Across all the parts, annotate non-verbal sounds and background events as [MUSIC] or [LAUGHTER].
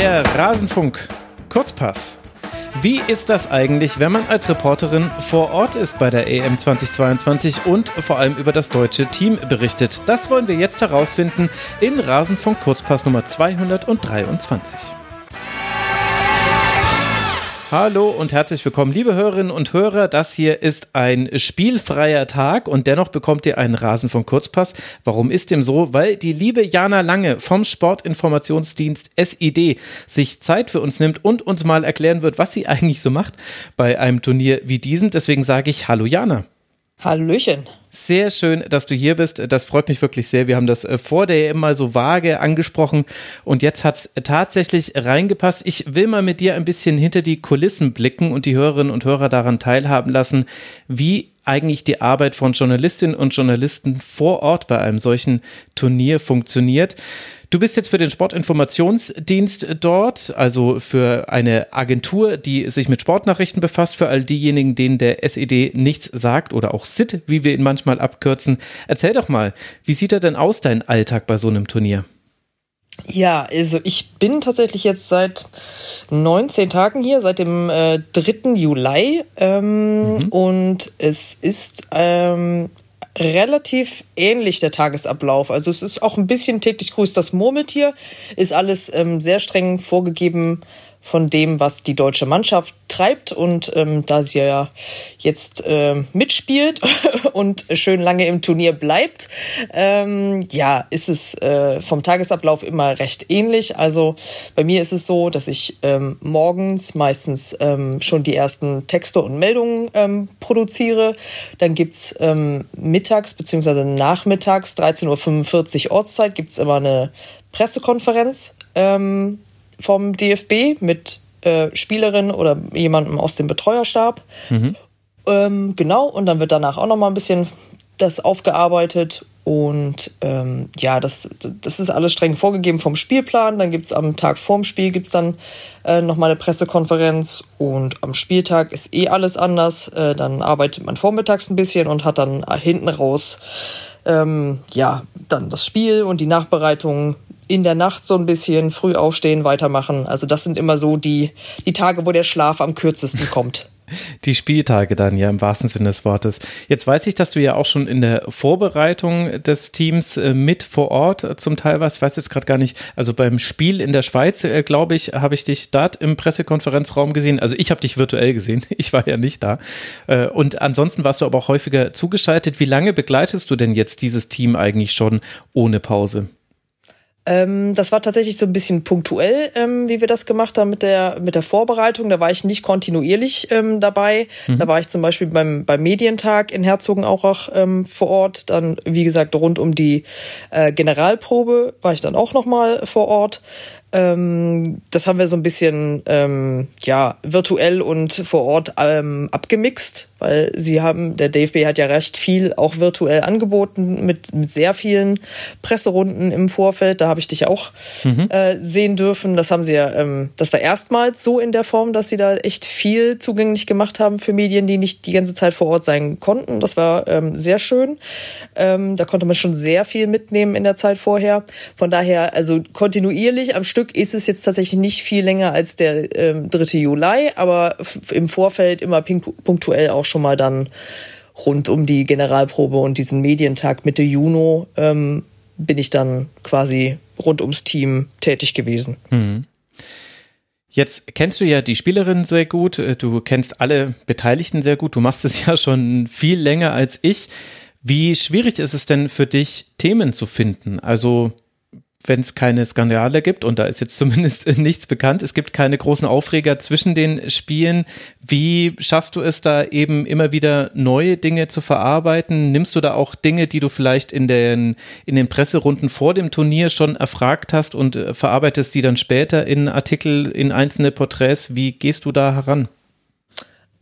Der Rasenfunk Kurzpass. Wie ist das eigentlich, wenn man als Reporterin vor Ort ist bei der EM 2022 und vor allem über das deutsche Team berichtet? Das wollen wir jetzt herausfinden in Rasenfunk Kurzpass Nummer 223. Hallo und herzlich willkommen, liebe Hörerinnen und Hörer. Das hier ist ein spielfreier Tag und dennoch bekommt ihr einen Rasen von Kurzpass. Warum ist dem so? Weil die liebe Jana Lange vom Sportinformationsdienst SID sich Zeit für uns nimmt und uns mal erklären wird, was sie eigentlich so macht bei einem Turnier wie diesem. Deswegen sage ich Hallo Jana. Hallöchen. Sehr schön, dass du hier bist. Das freut mich wirklich sehr. Wir haben das äh, vor der immer so vage angesprochen und jetzt hat es tatsächlich reingepasst. Ich will mal mit dir ein bisschen hinter die Kulissen blicken und die Hörerinnen und Hörer daran teilhaben lassen, wie eigentlich die Arbeit von Journalistinnen und Journalisten vor Ort bei einem solchen Turnier funktioniert. Du bist jetzt für den Sportinformationsdienst dort, also für eine Agentur, die sich mit Sportnachrichten befasst, für all diejenigen, denen der SED nichts sagt oder auch SIT, wie wir ihn manchmal abkürzen. Erzähl doch mal, wie sieht er denn aus, dein Alltag bei so einem Turnier? Ja, also ich bin tatsächlich jetzt seit 19 Tagen hier, seit dem äh, 3. Juli. Ähm, mhm. Und es ist ähm, relativ ähnlich der Tagesablauf. Also es ist auch ein bisschen täglich grüßt das Murmeltier, ist alles ähm, sehr streng vorgegeben von dem, was die deutsche Mannschaft treibt. Und ähm, da sie ja jetzt äh, mitspielt [LAUGHS] und schön lange im Turnier bleibt, ähm, ja, ist es äh, vom Tagesablauf immer recht ähnlich. Also bei mir ist es so, dass ich ähm, morgens meistens ähm, schon die ersten Texte und Meldungen ähm, Dann gibt's ähm, mittags bzw. nachmittags, 13.45 Uhr Ortszeit, gibt's immer eine Pressekonferenz. Ähm, vom DFB mit äh, Spielerin oder jemandem aus dem Betreuerstab. Mhm. Ähm, genau, und dann wird danach auch noch mal ein bisschen das aufgearbeitet. Und ähm, ja, das, das ist alles streng vorgegeben vom Spielplan. Dann gibt es am Tag vorm Spiel gibt's dann äh, nochmal eine Pressekonferenz. Und am Spieltag ist eh alles anders. Äh, dann arbeitet man vormittags ein bisschen und hat dann hinten raus ähm, ja, dann das Spiel und die Nachbereitung in der Nacht so ein bisschen früh aufstehen, weitermachen. Also das sind immer so die, die Tage, wo der Schlaf am kürzesten [LAUGHS] kommt. Die Spieltage dann ja im wahrsten Sinne des Wortes. Jetzt weiß ich, dass du ja auch schon in der Vorbereitung des Teams äh, mit vor Ort zum Teil warst. Ich weiß jetzt gerade gar nicht, also beim Spiel in der Schweiz, äh, glaube ich, habe ich dich dort im Pressekonferenzraum gesehen. Also ich habe dich virtuell gesehen, [LAUGHS] ich war ja nicht da. Äh, und ansonsten warst du aber auch häufiger zugeschaltet. Wie lange begleitest du denn jetzt dieses Team eigentlich schon ohne Pause? Ähm, das war tatsächlich so ein bisschen punktuell, ähm, wie wir das gemacht haben mit der, mit der Vorbereitung. Da war ich nicht kontinuierlich ähm, dabei. Mhm. Da war ich zum Beispiel beim, beim Medientag in Herzogenaurach ähm, vor Ort. Dann, wie gesagt, rund um die äh, Generalprobe war ich dann auch nochmal vor Ort. Ähm, das haben wir so ein bisschen ähm, ja virtuell und vor Ort ähm, abgemixt, weil sie haben, der DFB hat ja recht viel auch virtuell angeboten mit, mit sehr vielen Presserunden im Vorfeld. Da habe ich dich auch mhm. äh, sehen dürfen. Das haben sie ja, ähm, das war erstmals so in der Form, dass sie da echt viel zugänglich gemacht haben für Medien, die nicht die ganze Zeit vor Ort sein konnten. Das war ähm, sehr schön. Ähm, da konnte man schon sehr viel mitnehmen in der Zeit vorher. Von daher, also kontinuierlich am Stück ist es jetzt tatsächlich nicht viel länger als der ähm, 3. Juli, aber im Vorfeld immer punktuell auch schon mal dann rund um die Generalprobe und diesen Medientag Mitte Juni ähm, bin ich dann quasi rund ums Team tätig gewesen. Mhm. Jetzt kennst du ja die Spielerin sehr gut, du kennst alle Beteiligten sehr gut, du machst es [LAUGHS] ja schon viel länger als ich. Wie schwierig ist es denn für dich, Themen zu finden? Also wenn es keine Skandale gibt, und da ist jetzt [LAUGHS] zumindest nichts bekannt, es gibt keine großen Aufreger zwischen den Spielen. Wie schaffst du es da eben immer wieder neue Dinge zu verarbeiten? Nimmst du da auch Dinge, die du vielleicht in den, in den Presserunden vor dem Turnier schon erfragt hast und äh, verarbeitest die dann später in Artikel, in einzelne Porträts? Wie gehst du da heran?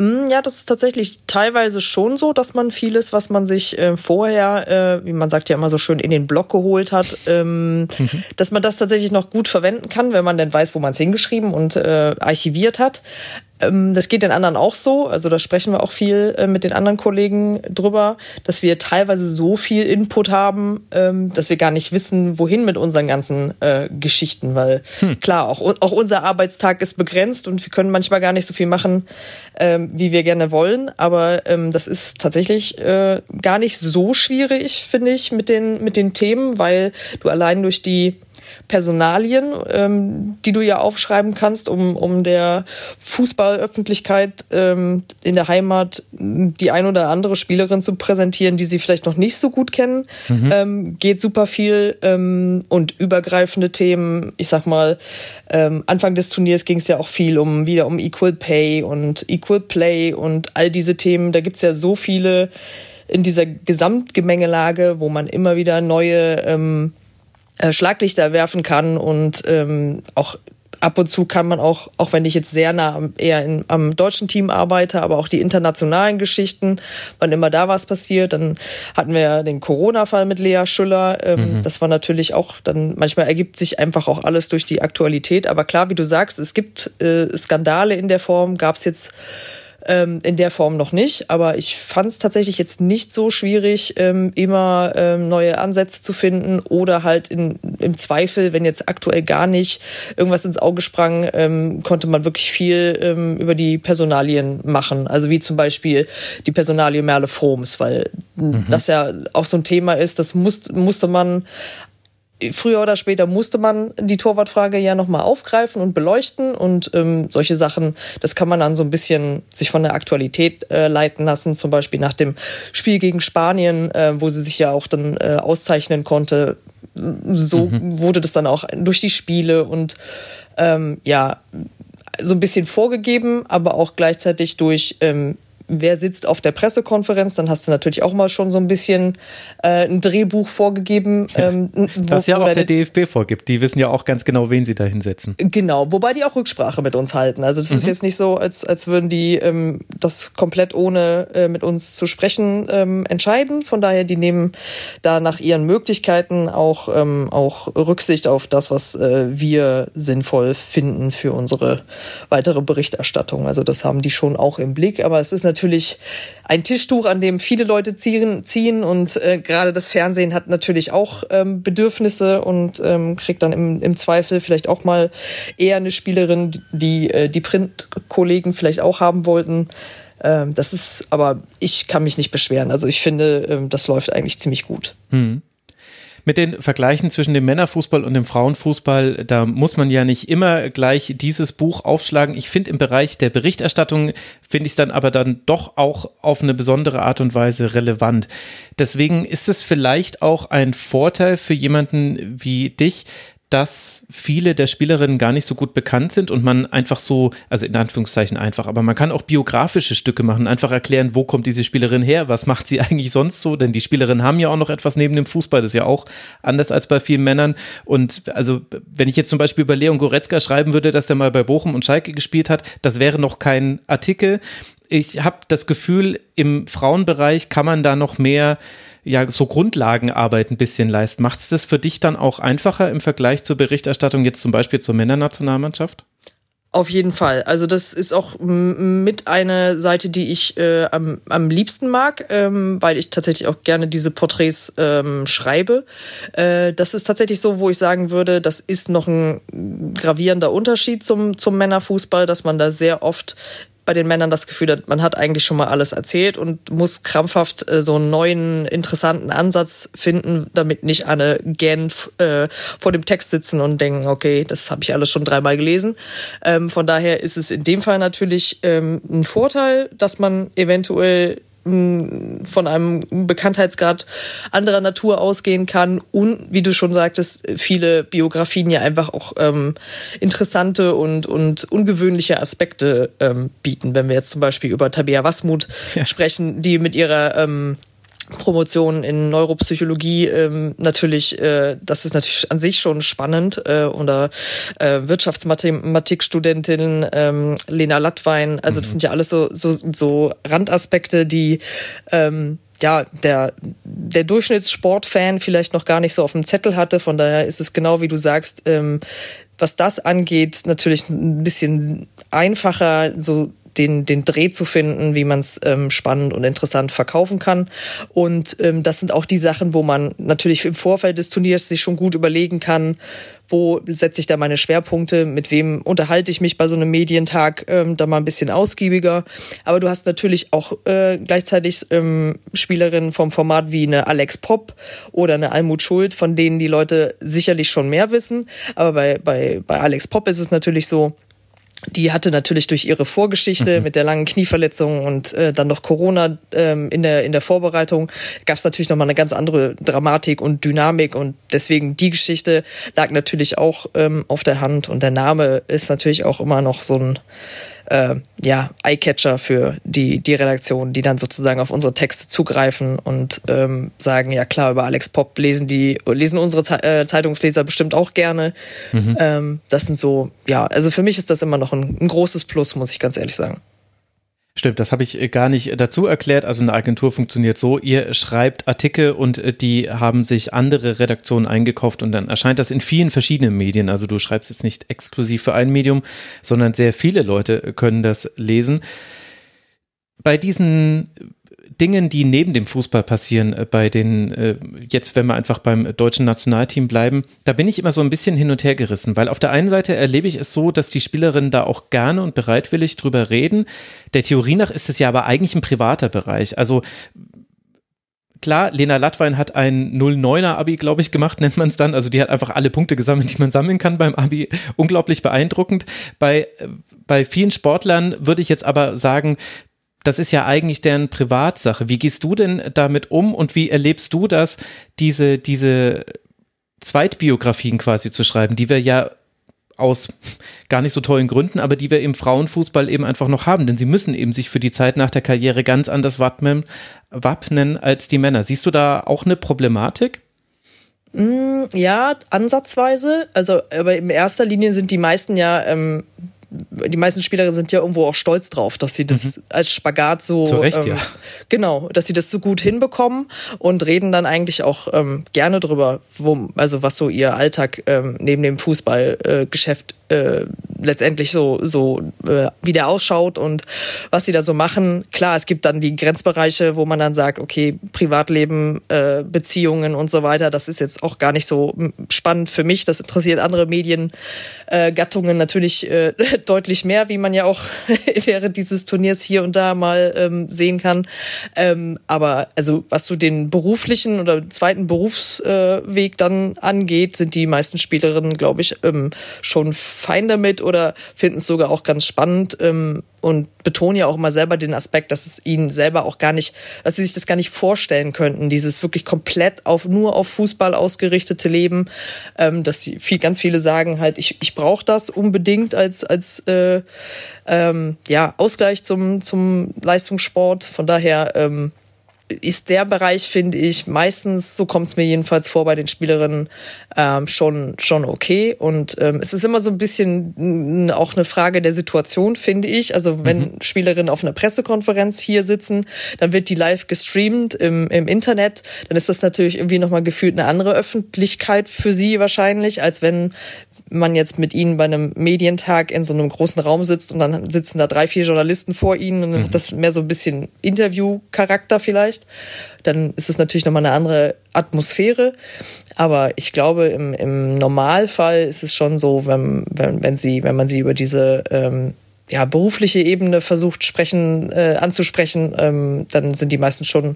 Mm, ja, das ist tatsächlich teilweise schon so, dass man vieles, was man sich äh, vorher, äh, wie man sagt ja immer so schön, in den Blog geholt hat, ähm, mhm. dass man das tatsächlich noch gut verwenden kann, wenn man denn weiß, wo man es hingeschrieben und äh, archiviert hat. Ähm, das geht den anderen auch so. Also da sprechen wir auch viel äh, mit den anderen Kollegen drüber, dass wir teilweise so viel Input haben, ähm, dass wir gar nicht wissen, wohin mit unseren ganzen äh, Geschichten. Weil hm. klar, auch, auch unser Arbeitstag ist begrenzt und wir können manchmal gar nicht so viel machen, ähm, wie wir gerne wollen. Aber ähm, das ist tatsächlich äh, gar nicht so schwierig, finde ich, mit den, mit den Themen, weil du allein durch die Personalien, ähm, die du ja aufschreiben kannst, um, um der Fußballöffentlichkeit ähm, in der Heimat die ein oder andere Spielerin zu präsentieren, die sie vielleicht noch nicht so gut kennen. Mhm. Ähm, geht super viel ähm, und übergreifende Themen. Ich sag mal, ähm, Anfang des Turniers ging es ja auch viel um wieder um Equal Pay und Equal Play und all diese Themen. Da gibt's ja so viele in dieser Gesamtgemengelage, wo man immer wieder neue ähm, äh, Schlaglichter werfen kann und ähm, auch ab und zu kann man auch, auch wenn ich jetzt sehr nah eher in, am deutschen Team arbeite, aber auch die internationalen Geschichten, wann immer da was passiert, dann hatten wir ja den Corona-Fall mit Lea Schüller. Ähm, mhm. Das war natürlich auch, dann manchmal ergibt sich einfach auch alles durch die Aktualität. Aber klar, wie du sagst, es gibt äh, Skandale in der Form, gab es jetzt ähm, in der Form noch nicht, aber ich fand es tatsächlich jetzt nicht so schwierig, ähm, immer ähm, neue Ansätze zu finden oder halt in, im Zweifel, wenn jetzt aktuell gar nicht irgendwas ins Auge sprang, ähm, konnte man wirklich viel ähm, über die Personalien machen. Also wie zum Beispiel die Personalie Merle Froms, weil mhm. das ja auch so ein Thema ist, das muss, musste man früher oder später musste man die Torwartfrage ja nochmal aufgreifen und beleuchten und ähm, solche Sachen, das kann man dann so ein bisschen sich von der Aktualität äh, leiten lassen, zum Beispiel nach dem Spiel gegen Spanien, äh, wo sie sich ja auch dann äh, auszeichnen konnte. So mhm. wurde das dann auch durch die Spiele und ähm, ja, so ein bisschen vorgegeben, aber auch gleichzeitig durch ähm, wer sitzt auf der Pressekonferenz, dann hast du natürlich auch mal schon so ein bisschen äh, ein Drehbuch vorgegeben. Ähm, wo, das ja auch der DFB vorgibt. Die wissen ja auch ganz genau, wen sie da hinsetzen. Genau, wobei die auch Rücksprache mit uns halten. Also das mhm. ist jetzt nicht so, als, als würden die ähm, das komplett ohne äh, mit uns zu sprechen ähm, entscheiden. Von daher, die nehmen da nach ihren Möglichkeiten auch, ähm, auch Rücksicht auf das, was äh, wir sinnvoll finden für unsere weitere Berichterstattung. Also das haben die schon auch im Blick. Aber es ist natürlich natürlich ein Tischtuch, an dem viele Leute ziehen, ziehen und äh, gerade das Fernsehen hat natürlich auch ähm, Bedürfnisse und ähm, kriegt dann im, im Zweifel vielleicht auch mal eher eine Spielerin, die äh, die Printkollegen vielleicht auch haben wollten. Ähm, das ist, aber ich kann mich nicht beschweren. Also ich finde, ähm, das läuft eigentlich ziemlich gut. Hm mit den Vergleichen zwischen dem Männerfußball und dem Frauenfußball, da muss man ja nicht immer gleich dieses Buch aufschlagen. Ich finde im Bereich der Berichterstattung, finde ich es dann aber dann doch auch auf eine besondere Art und Weise relevant. Deswegen ist es vielleicht auch ein Vorteil für jemanden wie dich, dass viele der Spielerinnen gar nicht so gut bekannt sind und man einfach so, also in Anführungszeichen einfach, aber man kann auch biografische Stücke machen, einfach erklären, wo kommt diese Spielerin her, was macht sie eigentlich sonst so, denn die Spielerinnen haben ja auch noch etwas neben dem Fußball, das ist ja auch anders als bei vielen Männern. Und also wenn ich jetzt zum Beispiel über Leon Goretzka schreiben würde, dass der mal bei Bochum und Schalke gespielt hat, das wäre noch kein Artikel. Ich habe das Gefühl, im Frauenbereich kann man da noch mehr ja so Grundlagenarbeit ein bisschen leisten. Macht es das für dich dann auch einfacher im Vergleich zur Berichterstattung jetzt zum Beispiel zur Männernationalmannschaft? Auf jeden Fall. Also das ist auch mit einer Seite, die ich äh, am, am liebsten mag, ähm, weil ich tatsächlich auch gerne diese Porträts ähm, schreibe. Äh, das ist tatsächlich so, wo ich sagen würde, das ist noch ein gravierender Unterschied zum, zum Männerfußball, dass man da sehr oft bei den Männern das Gefühl hat, man hat eigentlich schon mal alles erzählt und muss krampfhaft äh, so einen neuen, interessanten Ansatz finden, damit nicht alle gern äh, vor dem Text sitzen und denken, okay, das habe ich alles schon dreimal gelesen. Ähm, von daher ist es in dem Fall natürlich ähm, ein Vorteil, dass man eventuell von einem Bekanntheitsgrad anderer Natur ausgehen kann und wie du schon sagtest, viele Biografien ja einfach auch ähm, interessante und, und ungewöhnliche Aspekte ähm, bieten. Wenn wir jetzt zum Beispiel über Tabea Wasmut ja. sprechen, die mit ihrer ähm, Promotion in Neuropsychologie ähm, natürlich, äh, das ist natürlich an sich schon spannend. Äh, oder äh, Wirtschaftsmathematikstudentin ähm, Lena Lattwein. Also das mhm. sind ja alles so, so, so Randaspekte, die ähm, ja, der, der Durchschnittssportfan vielleicht noch gar nicht so auf dem Zettel hatte. Von daher ist es genau wie du sagst, ähm, was das angeht, natürlich ein bisschen einfacher, so den, den Dreh zu finden, wie man es ähm, spannend und interessant verkaufen kann. Und ähm, das sind auch die Sachen, wo man natürlich im Vorfeld des Turniers sich schon gut überlegen kann, wo setze ich da meine Schwerpunkte, mit wem unterhalte ich mich bei so einem Medientag ähm, da mal ein bisschen ausgiebiger. Aber du hast natürlich auch äh, gleichzeitig ähm, Spielerinnen vom Format wie eine Alex Pop oder eine Almut Schuld, von denen die Leute sicherlich schon mehr wissen. Aber bei, bei, bei Alex Pop ist es natürlich so, die hatte natürlich durch ihre Vorgeschichte mhm. mit der langen Knieverletzung und äh, dann noch Corona ähm, in der in der Vorbereitung gab es natürlich noch mal eine ganz andere Dramatik und Dynamik und deswegen die Geschichte lag natürlich auch ähm, auf der Hand und der Name ist natürlich auch immer noch so ein äh, ja, Eyecatcher für die, die Redaktion, die dann sozusagen auf unsere Texte zugreifen und ähm, sagen, ja klar, über Alex Pop lesen die, lesen unsere Ze äh, Zeitungsleser bestimmt auch gerne. Mhm. Ähm, das sind so, ja, also für mich ist das immer noch ein, ein großes Plus, muss ich ganz ehrlich sagen. Stimmt, das habe ich äh, gar nicht dazu erklärt. Also eine Agentur funktioniert so, ihr schreibt Artikel und äh, die haben sich andere Redaktionen eingekauft und dann erscheint das in vielen verschiedenen Medien. Also du schreibst jetzt nicht exklusiv für ein Medium, sondern sehr viele Leute können das lesen. Bei diesen Dingen, die neben dem Fußball passieren, äh, bei den, äh, jetzt wenn wir einfach beim deutschen Nationalteam bleiben, da bin ich immer so ein bisschen hin und her gerissen, weil auf der einen Seite erlebe ich es so, dass die Spielerinnen da auch gerne und bereitwillig drüber reden. Der Theorie nach ist es ja aber eigentlich ein privater Bereich. Also klar, Lena Latwein hat ein 09er Abi, glaube ich, gemacht, [LAUGHS] nennt man es dann. Also die hat einfach alle Punkte gesammelt, die man sammeln kann beim Abi. Unglaublich beeindruckend. Bei, äh, bei vielen Sportlern würde ich jetzt aber sagen, das ist ja eigentlich deren Privatsache. Wie gehst du denn damit um und wie erlebst du das, diese, diese Zweitbiografien quasi zu schreiben, die wir ja aus gar nicht so tollen Gründen, aber die wir im Frauenfußball eben einfach noch haben, denn sie müssen eben sich für die Zeit nach der Karriere ganz anders wappnen, wappnen als die Männer. Siehst du da auch eine Problematik? Mm, ja, ansatzweise. Also, aber in erster Linie sind die meisten ja ähm, die meisten Spielerinnen sind ja irgendwo auch stolz drauf, dass sie das mhm. als Spagat so Zu Recht, ähm, ja. genau, dass sie das so gut hinbekommen und reden dann eigentlich auch ähm, gerne drüber, wo, also was so ihr Alltag ähm, neben dem Fußballgeschäft äh, äh, letztendlich so so äh, wie der ausschaut und was sie da so machen. Klar, es gibt dann die Grenzbereiche, wo man dann sagt, okay, Privatleben, äh, Beziehungen und so weiter, das ist jetzt auch gar nicht so spannend für mich. Das interessiert andere Mediengattungen äh, natürlich äh, [LAUGHS] deutlich mehr, wie man ja auch [LAUGHS] während dieses Turniers hier und da mal ähm, sehen kann. Ähm, aber also was so den beruflichen oder zweiten Berufsweg äh, dann angeht, sind die meisten Spielerinnen, glaube ich, ähm, schon fein damit oder finden es sogar auch ganz spannend. Ähm, und betonen ja auch immer selber den Aspekt, dass es ihnen selber auch gar nicht, dass sie sich das gar nicht vorstellen könnten, dieses wirklich komplett auf nur auf Fußball ausgerichtete Leben, ähm, dass sie viel, ganz viele sagen halt, ich, ich brauche das unbedingt als als äh, ähm, ja Ausgleich zum zum Leistungssport. Von daher ähm, ist der Bereich, finde ich, meistens, so kommt es mir jedenfalls vor bei den Spielerinnen, ähm, schon, schon okay. Und ähm, es ist immer so ein bisschen auch eine Frage der Situation, finde ich. Also wenn mhm. Spielerinnen auf einer Pressekonferenz hier sitzen, dann wird die live gestreamt im, im Internet. Dann ist das natürlich irgendwie nochmal gefühlt eine andere Öffentlichkeit für sie wahrscheinlich, als wenn man jetzt mit ihnen bei einem Medientag in so einem großen Raum sitzt und dann sitzen da drei, vier Journalisten vor ihnen und dann hat mhm. das mehr so ein bisschen Interview-Charakter vielleicht, dann ist es natürlich nochmal eine andere Atmosphäre. Aber ich glaube, im, im Normalfall ist es schon so, wenn, wenn, wenn sie, wenn man sie über diese ähm, ja, berufliche Ebene versucht sprechen, äh, anzusprechen, ähm, dann sind die meisten schon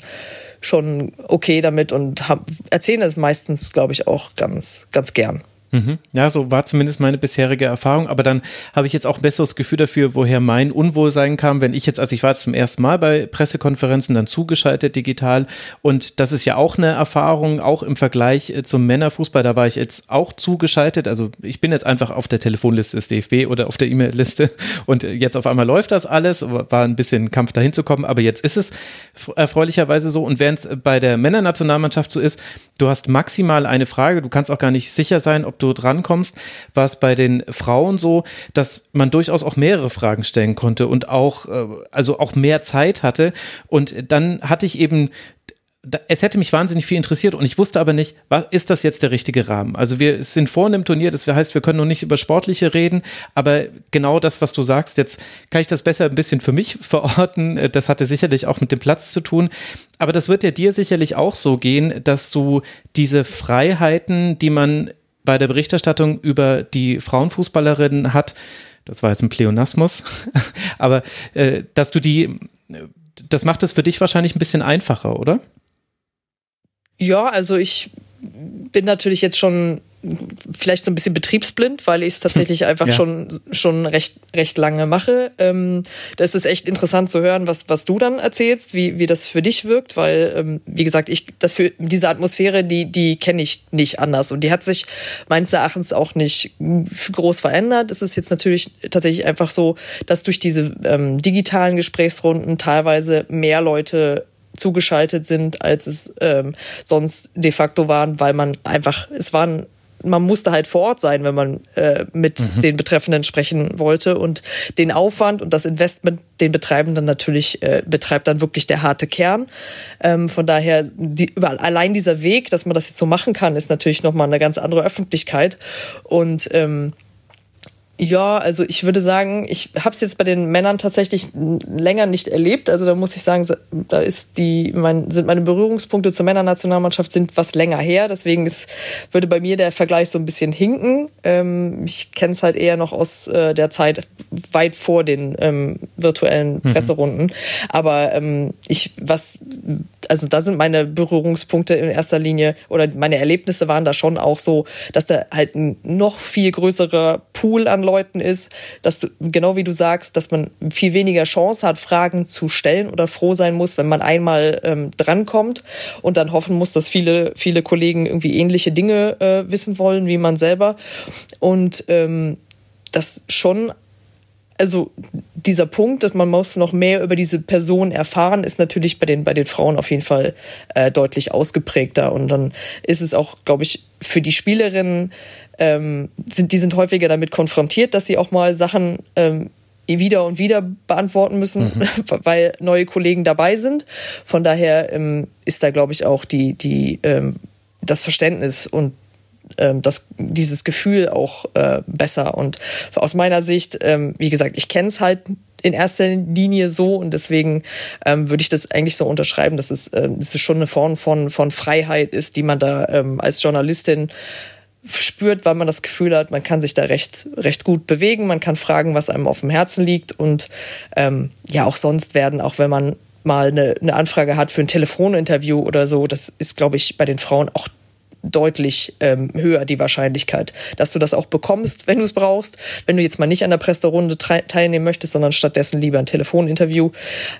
schon okay damit und haben, erzählen es meistens, glaube ich, auch ganz, ganz gern. Mhm. Ja, so war zumindest meine bisherige Erfahrung. Aber dann habe ich jetzt auch ein besseres Gefühl dafür, woher mein Unwohlsein kam, wenn ich jetzt, also ich war zum ersten Mal bei Pressekonferenzen, dann zugeschaltet digital. Und das ist ja auch eine Erfahrung, auch im Vergleich äh, zum Männerfußball. Da war ich jetzt auch zugeschaltet. Also ich bin jetzt einfach auf der Telefonliste des DFB oder auf der E-Mail-Liste. [LAUGHS] Und jetzt auf einmal läuft das alles. War ein bisschen Kampf dahin zu kommen. Aber jetzt ist es erfreulicherweise so. Und während es bei der Männernationalmannschaft so ist, du hast maximal eine Frage. Du kannst auch gar nicht sicher sein, ob du drankommst, war es bei den Frauen so, dass man durchaus auch mehrere Fragen stellen konnte und auch, äh, also auch mehr Zeit hatte. Und dann hatte ich eben es hätte mich wahnsinnig viel interessiert und ich wusste aber nicht, was, ist das jetzt der richtige Rahmen? Also wir sind vorne im Turnier, das heißt, wir können noch nicht über Sportliche reden, aber genau das, was du sagst, jetzt kann ich das besser ein bisschen für mich [LAUGHS] verorten. Das hatte sicherlich auch mit dem Platz zu tun. Aber das wird ja dir sicherlich auch so gehen, dass du diese Freiheiten, die man bei der Berichterstattung über die Frauenfußballerinnen hat, das war jetzt ein Pleonasmus, [LAUGHS] aber äh, dass du die, das macht es für dich wahrscheinlich ein bisschen einfacher, oder? Ja, also ich bin natürlich jetzt schon vielleicht so ein bisschen betriebsblind, weil ich es tatsächlich [LAUGHS] einfach ja. schon schon recht recht lange mache. Ähm, da ist echt interessant zu hören, was was du dann erzählst, wie wie das für dich wirkt, weil ähm, wie gesagt ich das für diese Atmosphäre, die die kenne ich nicht anders und die hat sich meines Erachtens auch nicht groß verändert. Es ist jetzt natürlich tatsächlich einfach so, dass durch diese ähm, digitalen Gesprächsrunden teilweise mehr Leute zugeschaltet sind, als es ähm, sonst de facto waren, weil man einfach, es waren man musste halt vor Ort sein, wenn man äh, mit mhm. den Betreffenden sprechen wollte. Und den Aufwand und das Investment, den betreiben dann natürlich, äh, betreibt dann wirklich der harte Kern. Ähm, von daher, die, allein dieser Weg, dass man das jetzt so machen kann, ist natürlich nochmal eine ganz andere Öffentlichkeit. Und ähm, ja, also ich würde sagen, ich habe es jetzt bei den Männern tatsächlich länger nicht erlebt. Also da muss ich sagen, da ist die, mein, sind meine Berührungspunkte zur Männernationalmannschaft sind was länger her. Deswegen ist, würde bei mir der Vergleich so ein bisschen hinken. Ähm, ich kenne es halt eher noch aus äh, der Zeit weit vor den ähm, virtuellen mhm. Presserunden. Mhm. Aber ähm, ich, was also da sind meine Berührungspunkte in erster Linie oder meine Erlebnisse waren da schon auch so, dass da halt ein noch viel größerer Pool an Leuten ist, dass du, genau wie du sagst, dass man viel weniger Chance hat, Fragen zu stellen oder froh sein muss, wenn man einmal ähm, drankommt und dann hoffen muss, dass viele, viele Kollegen irgendwie ähnliche Dinge äh, wissen wollen wie man selber. Und ähm, das schon also dieser Punkt, dass man muss noch mehr über diese Person erfahren, ist natürlich bei den, bei den Frauen auf jeden Fall äh, deutlich ausgeprägter. Und dann ist es auch, glaube ich, für die Spielerinnen, ähm, sind, die sind häufiger damit konfrontiert, dass sie auch mal Sachen ähm, wieder und wieder beantworten müssen, mhm. [LAUGHS] weil neue Kollegen dabei sind. Von daher ähm, ist da, glaube ich, auch die, die, ähm, das Verständnis und ähm, das, dieses Gefühl auch äh, besser. Und aus meiner Sicht, ähm, wie gesagt, ich kenne es halt in erster Linie so und deswegen ähm, würde ich das eigentlich so unterschreiben, dass es, äh, dass es schon eine Form von, von Freiheit ist, die man da ähm, als Journalistin spürt, weil man das Gefühl hat, man kann sich da recht, recht gut bewegen, man kann fragen, was einem auf dem Herzen liegt und ähm, ja, auch sonst werden, auch wenn man mal eine, eine Anfrage hat für ein Telefoninterview oder so, das ist, glaube ich, bei den Frauen auch deutlich ähm, höher die Wahrscheinlichkeit, dass du das auch bekommst, wenn du es brauchst. Wenn du jetzt mal nicht an der Presserunde teilnehmen möchtest, sondern stattdessen lieber ein Telefoninterview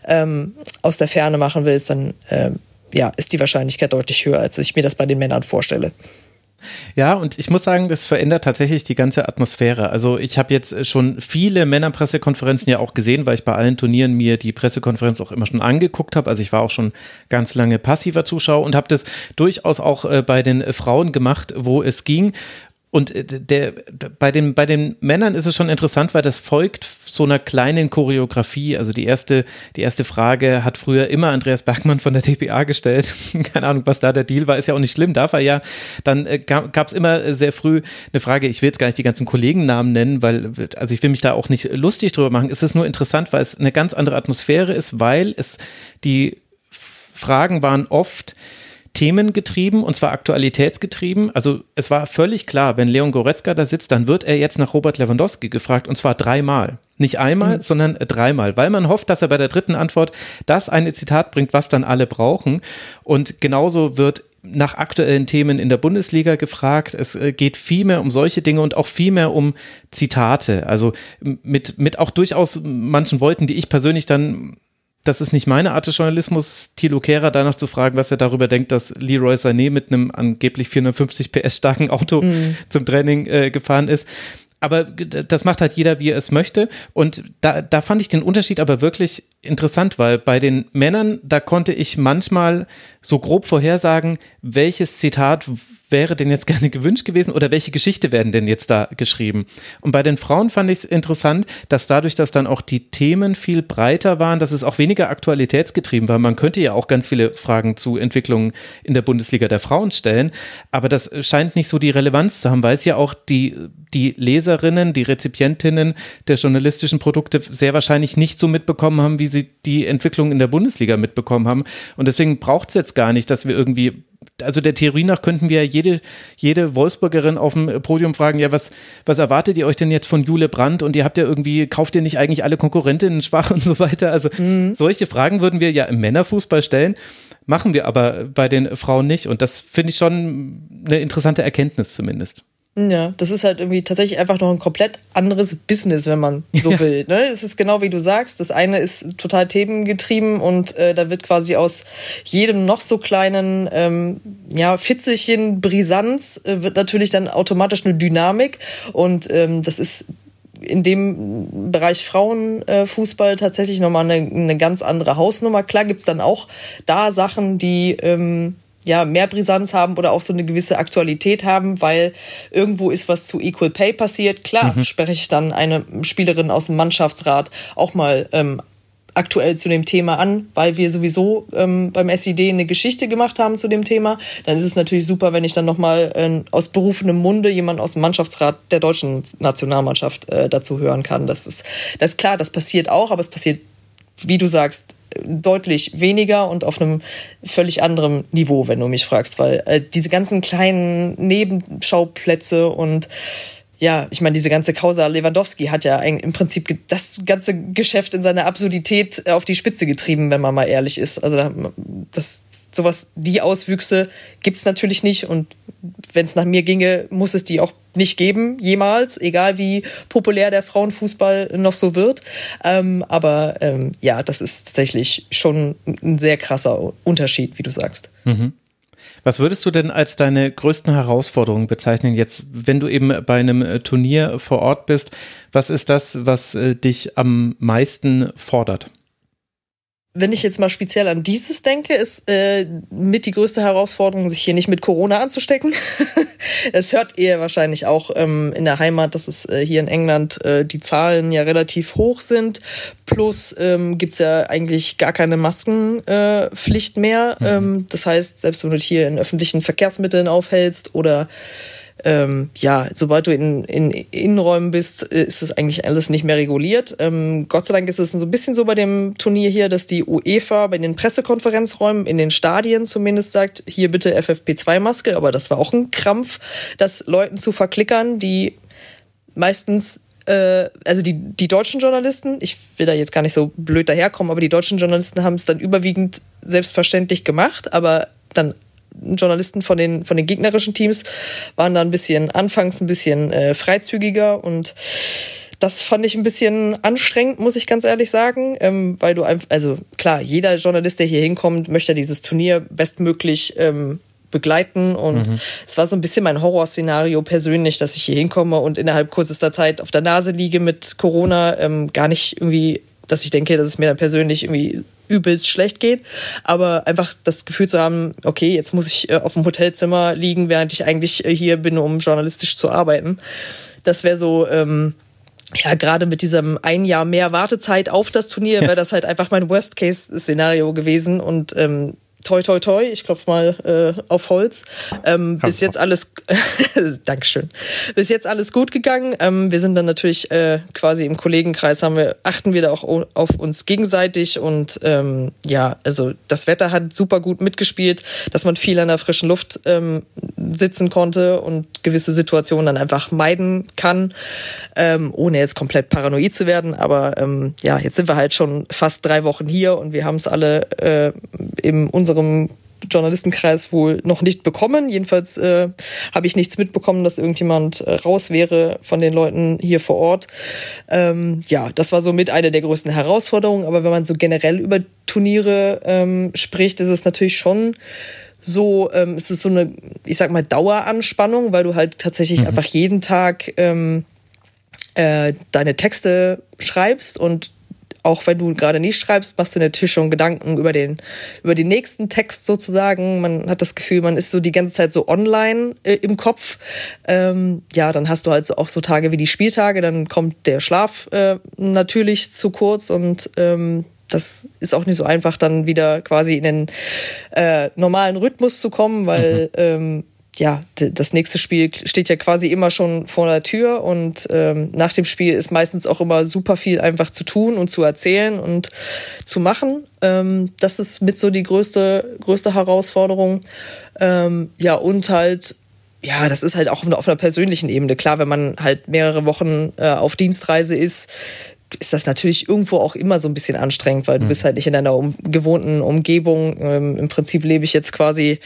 ähm, aus der Ferne machen willst, dann ähm, ja, ist die Wahrscheinlichkeit deutlich höher, als ich mir das bei den Männern vorstelle. Ja, und ich muss sagen, das verändert tatsächlich die ganze Atmosphäre. Also ich habe jetzt schon viele Männerpressekonferenzen ja auch gesehen, weil ich bei allen Turnieren mir die Pressekonferenz auch immer schon angeguckt habe. Also ich war auch schon ganz lange passiver Zuschauer und habe das durchaus auch äh, bei den Frauen gemacht, wo es ging. Und äh, der, bei, den, bei den Männern ist es schon interessant, weil das folgt so einer kleinen Choreografie. Also die erste, die erste Frage hat früher immer Andreas Bergmann von der DPA gestellt. [LAUGHS] Keine Ahnung, was da der Deal war, ist ja auch nicht schlimm, darf er ja. Dann äh, gab es immer sehr früh eine Frage, ich will jetzt gar nicht die ganzen Kollegennamen nennen, weil, also ich will mich da auch nicht lustig drüber machen. Es ist nur interessant, weil es eine ganz andere Atmosphäre ist, weil es die Fragen waren oft, themengetrieben und zwar aktualitätsgetrieben. Also es war völlig klar, wenn Leon Goretzka da sitzt, dann wird er jetzt nach Robert Lewandowski gefragt und zwar dreimal. Nicht einmal, mhm. sondern dreimal, weil man hofft, dass er bei der dritten Antwort das eine Zitat bringt, was dann alle brauchen. Und genauso wird nach aktuellen Themen in der Bundesliga gefragt. Es äh, geht viel mehr um solche Dinge und auch viel mehr um Zitate. Also mit, mit auch durchaus manchen Worten, die ich persönlich dann das ist nicht meine Art des Journalismus, Thilo Kehrer danach zu fragen, was er darüber denkt, dass Leroy Sané mit einem angeblich 450 PS starken Auto mhm. zum Training äh, gefahren ist. Aber das macht halt jeder, wie er es möchte. Und da, da fand ich den Unterschied aber wirklich interessant, weil bei den Männern, da konnte ich manchmal so grob vorhersagen, welches Zitat wäre denn jetzt [LAUGHS] gerne gewünscht gewesen oder welche Geschichte werden denn jetzt da geschrieben. Und bei den Frauen fand ich es interessant, dass dadurch, dass dann auch die Themen viel breiter waren, dass es auch weniger aktualitätsgetrieben war. Man könnte ja auch ganz viele Fragen zu Entwicklungen in der Bundesliga der Frauen stellen, aber das scheint nicht so die Relevanz zu haben, weil es ja auch die, die Leserinnen, die Rezipientinnen der journalistischen Produkte sehr wahrscheinlich nicht so mitbekommen haben, wie sie die Entwicklung in der Bundesliga mitbekommen haben. Und deswegen braucht es jetzt gar nicht, dass wir irgendwie also der Theorie nach könnten wir jede, jede Wolfsburgerin auf dem Podium fragen, ja, was, was erwartet ihr euch denn jetzt von Jule Brandt und ihr habt ja irgendwie, kauft ihr nicht eigentlich alle Konkurrentinnen schwach und so weiter? Also mhm. solche Fragen würden wir ja im Männerfußball stellen, machen wir aber bei den Frauen nicht und das finde ich schon eine interessante Erkenntnis zumindest. Ja, das ist halt irgendwie tatsächlich einfach noch ein komplett anderes Business, wenn man so ja. [LAUGHS] will. Ne? Es ist genau wie du sagst. Das eine ist total themengetrieben und äh, da wird quasi aus jedem noch so kleinen ähm, ja, Fitzelchen Brisanz äh, wird natürlich dann automatisch eine Dynamik und ähm, das ist in dem Bereich Frauenfußball tatsächlich nochmal eine, eine ganz andere Hausnummer. Klar gibt's dann auch da Sachen, die ähm, ja, mehr Brisanz haben oder auch so eine gewisse Aktualität haben, weil irgendwo ist was zu Equal Pay passiert. Klar, mhm. spreche ich dann eine Spielerin aus dem Mannschaftsrat auch mal ähm, aktuell zu dem Thema an, weil wir sowieso ähm, beim SID eine Geschichte gemacht haben zu dem Thema. Dann ist es natürlich super, wenn ich dann nochmal äh, aus berufenem Munde jemand aus dem Mannschaftsrat der deutschen Nationalmannschaft äh, dazu hören kann. Das ist, das ist klar, das passiert auch, aber es passiert, wie du sagst, deutlich weniger und auf einem völlig anderen Niveau, wenn du mich fragst, weil äh, diese ganzen kleinen Nebenschauplätze und ja, ich meine, diese ganze Causa Lewandowski hat ja im Prinzip das ganze Geschäft in seiner Absurdität auf die Spitze getrieben, wenn man mal ehrlich ist. Also das, sowas, die Auswüchse gibt's natürlich nicht und wenn es nach mir ginge, muss es die auch nicht geben, jemals, egal wie populär der Frauenfußball noch so wird. Ähm, aber ähm, ja, das ist tatsächlich schon ein sehr krasser Unterschied, wie du sagst. Mhm. Was würdest du denn als deine größten Herausforderungen bezeichnen, jetzt, wenn du eben bei einem äh, Turnier vor Ort bist? Was ist das, was äh, dich am meisten fordert? Wenn ich jetzt mal speziell an dieses denke, ist äh, mit die größte Herausforderung, sich hier nicht mit Corona anzustecken. [LAUGHS] es hört ihr wahrscheinlich auch ähm, in der Heimat, dass es äh, hier in England äh, die Zahlen ja relativ hoch sind. Plus ähm, gibt ja eigentlich gar keine Maskenpflicht äh, mehr. Mhm. Ähm, das heißt, selbst wenn du dich hier in öffentlichen Verkehrsmitteln aufhältst oder ähm, ja, sobald du in, in Innenräumen bist, äh, ist das eigentlich alles nicht mehr reguliert. Ähm, Gott sei Dank ist es so ein bisschen so bei dem Turnier hier, dass die UEFA bei den Pressekonferenzräumen in den Stadien zumindest sagt, hier bitte FFP2-Maske, aber das war auch ein Krampf, das Leuten zu verklickern, die meistens äh, also die, die deutschen Journalisten, ich will da jetzt gar nicht so blöd daherkommen, aber die deutschen Journalisten haben es dann überwiegend selbstverständlich gemacht, aber dann Journalisten von den, von den gegnerischen Teams waren da ein bisschen, anfangs ein bisschen äh, freizügiger und das fand ich ein bisschen anstrengend, muss ich ganz ehrlich sagen, ähm, weil du einfach, also klar, jeder Journalist, der hier hinkommt, möchte dieses Turnier bestmöglich ähm, begleiten und mhm. es war so ein bisschen mein Horrorszenario persönlich, dass ich hier hinkomme und innerhalb kürzester Zeit auf der Nase liege mit Corona, ähm, gar nicht irgendwie, dass ich denke, dass es mir dann persönlich irgendwie übelst schlecht geht, aber einfach das Gefühl zu haben, okay, jetzt muss ich äh, auf dem Hotelzimmer liegen, während ich eigentlich äh, hier bin, um journalistisch zu arbeiten. Das wäre so, ähm, ja, gerade mit diesem ein Jahr mehr Wartezeit auf das Turnier wäre das halt einfach mein Worst-Case-Szenario gewesen. Und ähm, toi toi toi, ich klopfe mal äh, auf Holz. Ähm, bis jetzt alles, [LAUGHS] Dankeschön. Bis jetzt alles gut gegangen. Ähm, wir sind dann natürlich äh, quasi im Kollegenkreis haben wir achten wir da auch auf uns gegenseitig und ähm, ja, also das Wetter hat super gut mitgespielt, dass man viel an der frischen Luft ähm, sitzen konnte und gewisse Situationen dann einfach meiden kann, ähm, ohne jetzt komplett paranoid zu werden. Aber ähm, ja, jetzt sind wir halt schon fast drei Wochen hier und wir haben es alle äh, in unserem Journalistenkreis wohl noch nicht bekommen. Jedenfalls äh, habe ich nichts mitbekommen, dass irgendjemand äh, raus wäre von den Leuten hier vor Ort. Ähm, ja, das war somit eine der größten Herausforderungen. Aber wenn man so generell über Turniere ähm, spricht, ist es natürlich schon so, ähm, es ist so eine, ich sag mal, Daueranspannung, weil du halt tatsächlich mhm. einfach jeden Tag ähm, äh, deine Texte schreibst und auch wenn du gerade nicht schreibst, machst du natürlich schon Gedanken über den, über den nächsten Text sozusagen. Man hat das Gefühl, man ist so die ganze Zeit so online äh, im Kopf. Ähm, ja, dann hast du halt so auch so Tage wie die Spieltage, dann kommt der Schlaf äh, natürlich zu kurz und ähm, das ist auch nicht so einfach, dann wieder quasi in den äh, normalen Rhythmus zu kommen, weil mhm. ähm, ja, das nächste Spiel steht ja quasi immer schon vor der Tür und ähm, nach dem Spiel ist meistens auch immer super viel einfach zu tun und zu erzählen und zu machen. Ähm, das ist mit so die größte, größte Herausforderung. Ähm, ja, und halt, ja, das ist halt auch auf einer persönlichen Ebene. Klar, wenn man halt mehrere Wochen äh, auf Dienstreise ist, ist das natürlich irgendwo auch immer so ein bisschen anstrengend, weil du mhm. bist halt nicht in deiner um, gewohnten Umgebung. Ähm, Im Prinzip lebe ich jetzt quasi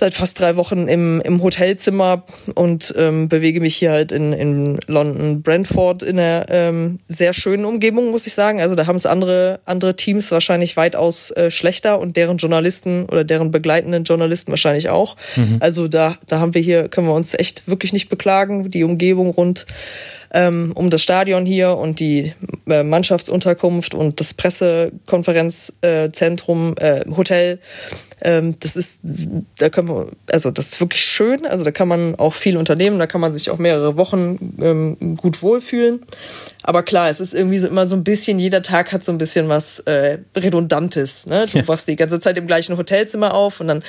seit fast drei Wochen im, im Hotelzimmer und ähm, bewege mich hier halt in, in London, Brentford in einer ähm, sehr schönen Umgebung, muss ich sagen. Also da haben es andere, andere Teams wahrscheinlich weitaus äh, schlechter und deren Journalisten oder deren begleitenden Journalisten wahrscheinlich auch. Mhm. Also da, da haben wir hier, können wir uns echt wirklich nicht beklagen. Die Umgebung rund ähm, um das Stadion hier und die äh, Mannschaftsunterkunft und das Pressekonferenzzentrum, äh, Hotel. Ähm, das ist, da können wir, also das ist wirklich schön. Also da kann man auch viel unternehmen, da kann man sich auch mehrere Wochen ähm, gut wohlfühlen. Aber klar, es ist irgendwie so immer so ein bisschen, jeder Tag hat so ein bisschen was äh, Redundantes. Ne? Du wachst die ganze Zeit im gleichen Hotelzimmer auf und dann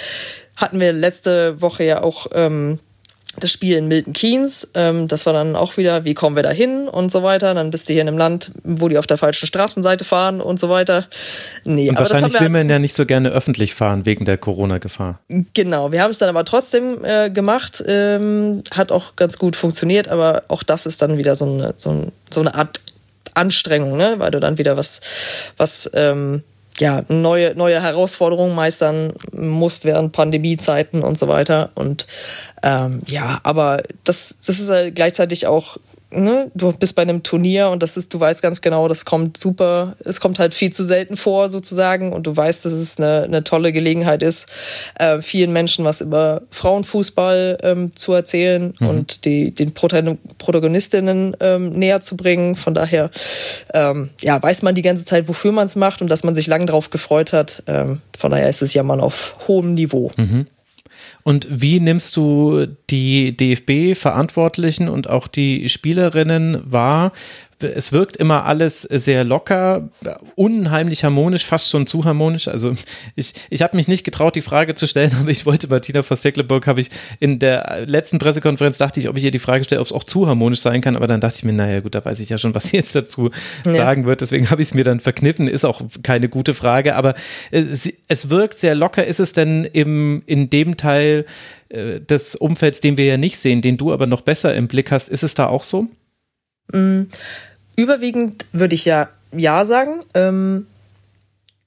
hatten wir letzte Woche ja auch ähm, das Spiel in Milton Keynes. Ähm, das war dann auch wieder, wie kommen wir da hin und so weiter. Dann bist du hier in einem Land, wo die auf der falschen Straßenseite fahren und so weiter. Nee, und aber wahrscheinlich will man ja nicht so gerne öffentlich fahren wegen der Corona-Gefahr. Genau, wir haben es dann aber trotzdem äh, gemacht. Ähm, hat auch ganz gut funktioniert, aber auch das ist dann wieder so eine, so, ein, so eine Art Anstrengung, ne? weil du dann wieder was, was ähm, ja, neue, neue Herausforderungen meistern musst während Pandemiezeiten und so weiter. Und ähm, ja, aber das, das ist gleichzeitig auch ne, du bist bei einem Turnier und das ist, du weißt ganz genau, das kommt super, es kommt halt viel zu selten vor sozusagen und du weißt, dass es eine, eine tolle Gelegenheit ist, äh, vielen Menschen was über Frauenfußball ähm, zu erzählen mhm. und die, den Protagonistinnen ähm, näher zu bringen. Von daher, ähm, ja, weiß man die ganze Zeit, wofür man es macht und dass man sich lang drauf gefreut hat. Ähm, von daher ist es ja mal auf hohem Niveau. Mhm. Und wie nimmst du die DFB-Verantwortlichen und auch die Spielerinnen wahr? Es wirkt immer alles sehr locker, unheimlich harmonisch, fast schon zu harmonisch. Also ich, ich habe mich nicht getraut, die Frage zu stellen, [LAUGHS] aber ich wollte Martina von Stecklenburg, habe ich in der letzten Pressekonferenz dachte ich, ob ich ihr die Frage stelle, ob es auch zu harmonisch sein kann, aber dann dachte ich mir, naja gut, da weiß ich ja schon, was sie jetzt dazu ja. sagen wird, deswegen habe ich es mir dann verkniffen, ist auch keine gute Frage, aber es, es wirkt sehr locker. Ist es denn im, in dem Teil äh, des Umfelds, den wir ja nicht sehen, den du aber noch besser im Blick hast, ist es da auch so? Mm. Überwiegend würde ich ja ja sagen. Ähm,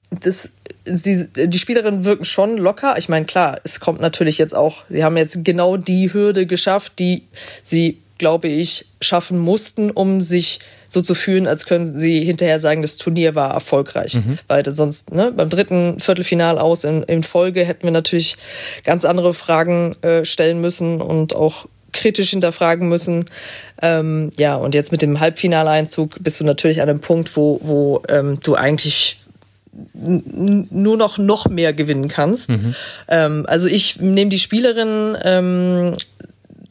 das, sie, die Spielerinnen wirken schon locker. Ich meine, klar, es kommt natürlich jetzt auch, sie haben jetzt genau die Hürde geschafft, die sie, glaube ich, schaffen mussten, um sich so zu fühlen, als können sie hinterher sagen, das Turnier war erfolgreich. Mhm. Weil sonst, ne, beim dritten Viertelfinal aus in, in Folge hätten wir natürlich ganz andere Fragen äh, stellen müssen und auch kritisch hinterfragen müssen. Ähm, ja, und jetzt mit dem Halbfinaleinzug bist du natürlich an einem Punkt, wo, wo ähm, du eigentlich nur noch noch mehr gewinnen kannst. Mhm. Ähm, also ich nehme die Spielerin ähm,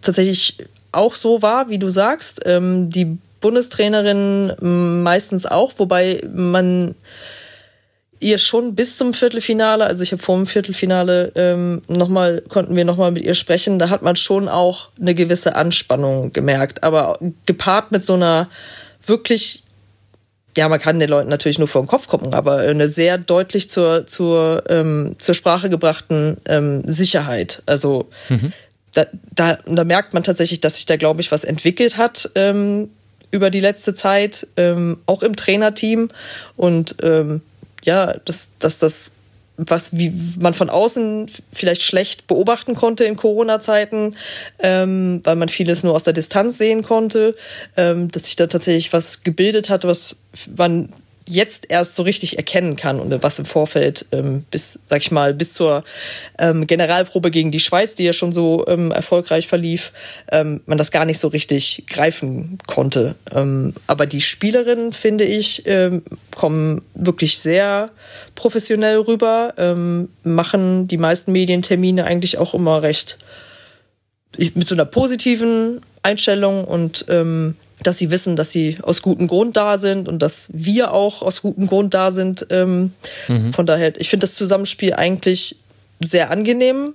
tatsächlich auch so wahr, wie du sagst. Ähm, die Bundestrainerin meistens auch, wobei man ihr schon bis zum Viertelfinale, also ich habe vor dem Viertelfinale ähm, nochmal, konnten wir nochmal mit ihr sprechen, da hat man schon auch eine gewisse Anspannung gemerkt, aber gepaart mit so einer wirklich ja, man kann den Leuten natürlich nur vor den Kopf gucken, aber eine sehr deutlich zur, zur, ähm, zur Sprache gebrachten ähm, Sicherheit. Also mhm. da, da, da merkt man tatsächlich, dass sich da, glaube ich, was entwickelt hat ähm, über die letzte Zeit, ähm, auch im Trainerteam. Und ähm, ja, dass, dass das, was wie man von außen vielleicht schlecht beobachten konnte in Corona-Zeiten, ähm, weil man vieles nur aus der Distanz sehen konnte, ähm, dass sich da tatsächlich was gebildet hat, was man jetzt erst so richtig erkennen kann und was im Vorfeld ähm, bis, sag ich mal, bis zur ähm, Generalprobe gegen die Schweiz, die ja schon so ähm, erfolgreich verlief, ähm, man das gar nicht so richtig greifen konnte. Ähm, aber die Spielerinnen, finde ich, ähm, kommen wirklich sehr professionell rüber, ähm, machen die meisten Medientermine eigentlich auch immer recht mit so einer positiven Einstellung und ähm, dass sie wissen, dass sie aus gutem Grund da sind und dass wir auch aus gutem Grund da sind. Ähm, mhm. Von daher, ich finde das Zusammenspiel eigentlich sehr angenehm.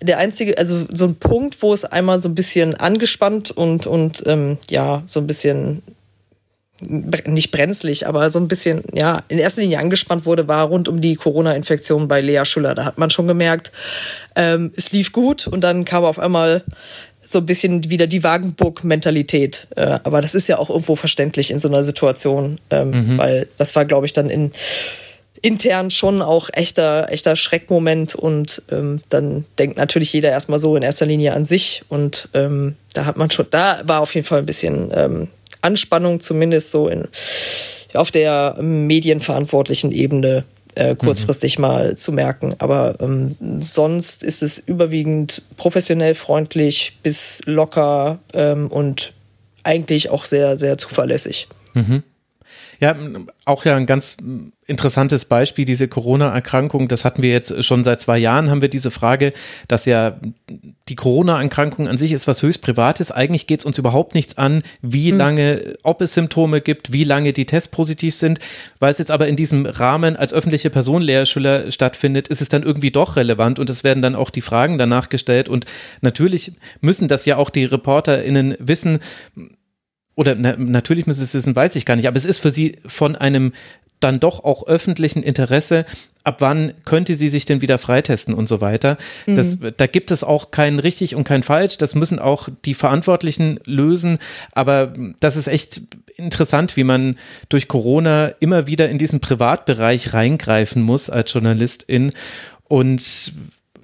Der einzige, also so ein Punkt, wo es einmal so ein bisschen angespannt und, und ähm, ja, so ein bisschen nicht brenzlig, aber so ein bisschen, ja, in erster Linie angespannt wurde, war rund um die Corona-Infektion bei Lea Schüller. Da hat man schon gemerkt, ähm, es lief gut und dann kam auf einmal so ein bisschen wieder die Wagenburg-Mentalität. Äh, aber das ist ja auch irgendwo verständlich in so einer Situation, ähm, mhm. weil das war, glaube ich, dann in intern schon auch echter, echter Schreckmoment und ähm, dann denkt natürlich jeder erstmal so in erster Linie an sich und ähm, da hat man schon, da war auf jeden Fall ein bisschen ähm, Anspannung, zumindest so in auf der medienverantwortlichen Ebene äh, kurzfristig mhm. mal zu merken. Aber ähm, sonst ist es überwiegend professionell freundlich bis locker ähm, und eigentlich auch sehr, sehr zuverlässig. Mhm. Ja, auch ja ein ganz interessantes Beispiel, diese Corona-Erkrankung. Das hatten wir jetzt schon seit zwei Jahren, haben wir diese Frage, dass ja die Corona-Erkrankung an sich ist was höchst Privates. Eigentlich geht es uns überhaupt nichts an, wie mhm. lange, ob es Symptome gibt, wie lange die Tests positiv sind. Weil es jetzt aber in diesem Rahmen als öffentliche Person Lehrschüler stattfindet, ist es dann irgendwie doch relevant und es werden dann auch die Fragen danach gestellt. Und natürlich müssen das ja auch die ReporterInnen wissen, oder na, natürlich müssen sie es wissen, weiß ich gar nicht, aber es ist für sie von einem dann doch auch öffentlichen Interesse, ab wann könnte sie sich denn wieder freitesten und so weiter. Das, mhm. Da gibt es auch kein richtig und kein falsch, das müssen auch die Verantwortlichen lösen, aber das ist echt interessant, wie man durch Corona immer wieder in diesen Privatbereich reingreifen muss als Journalistin und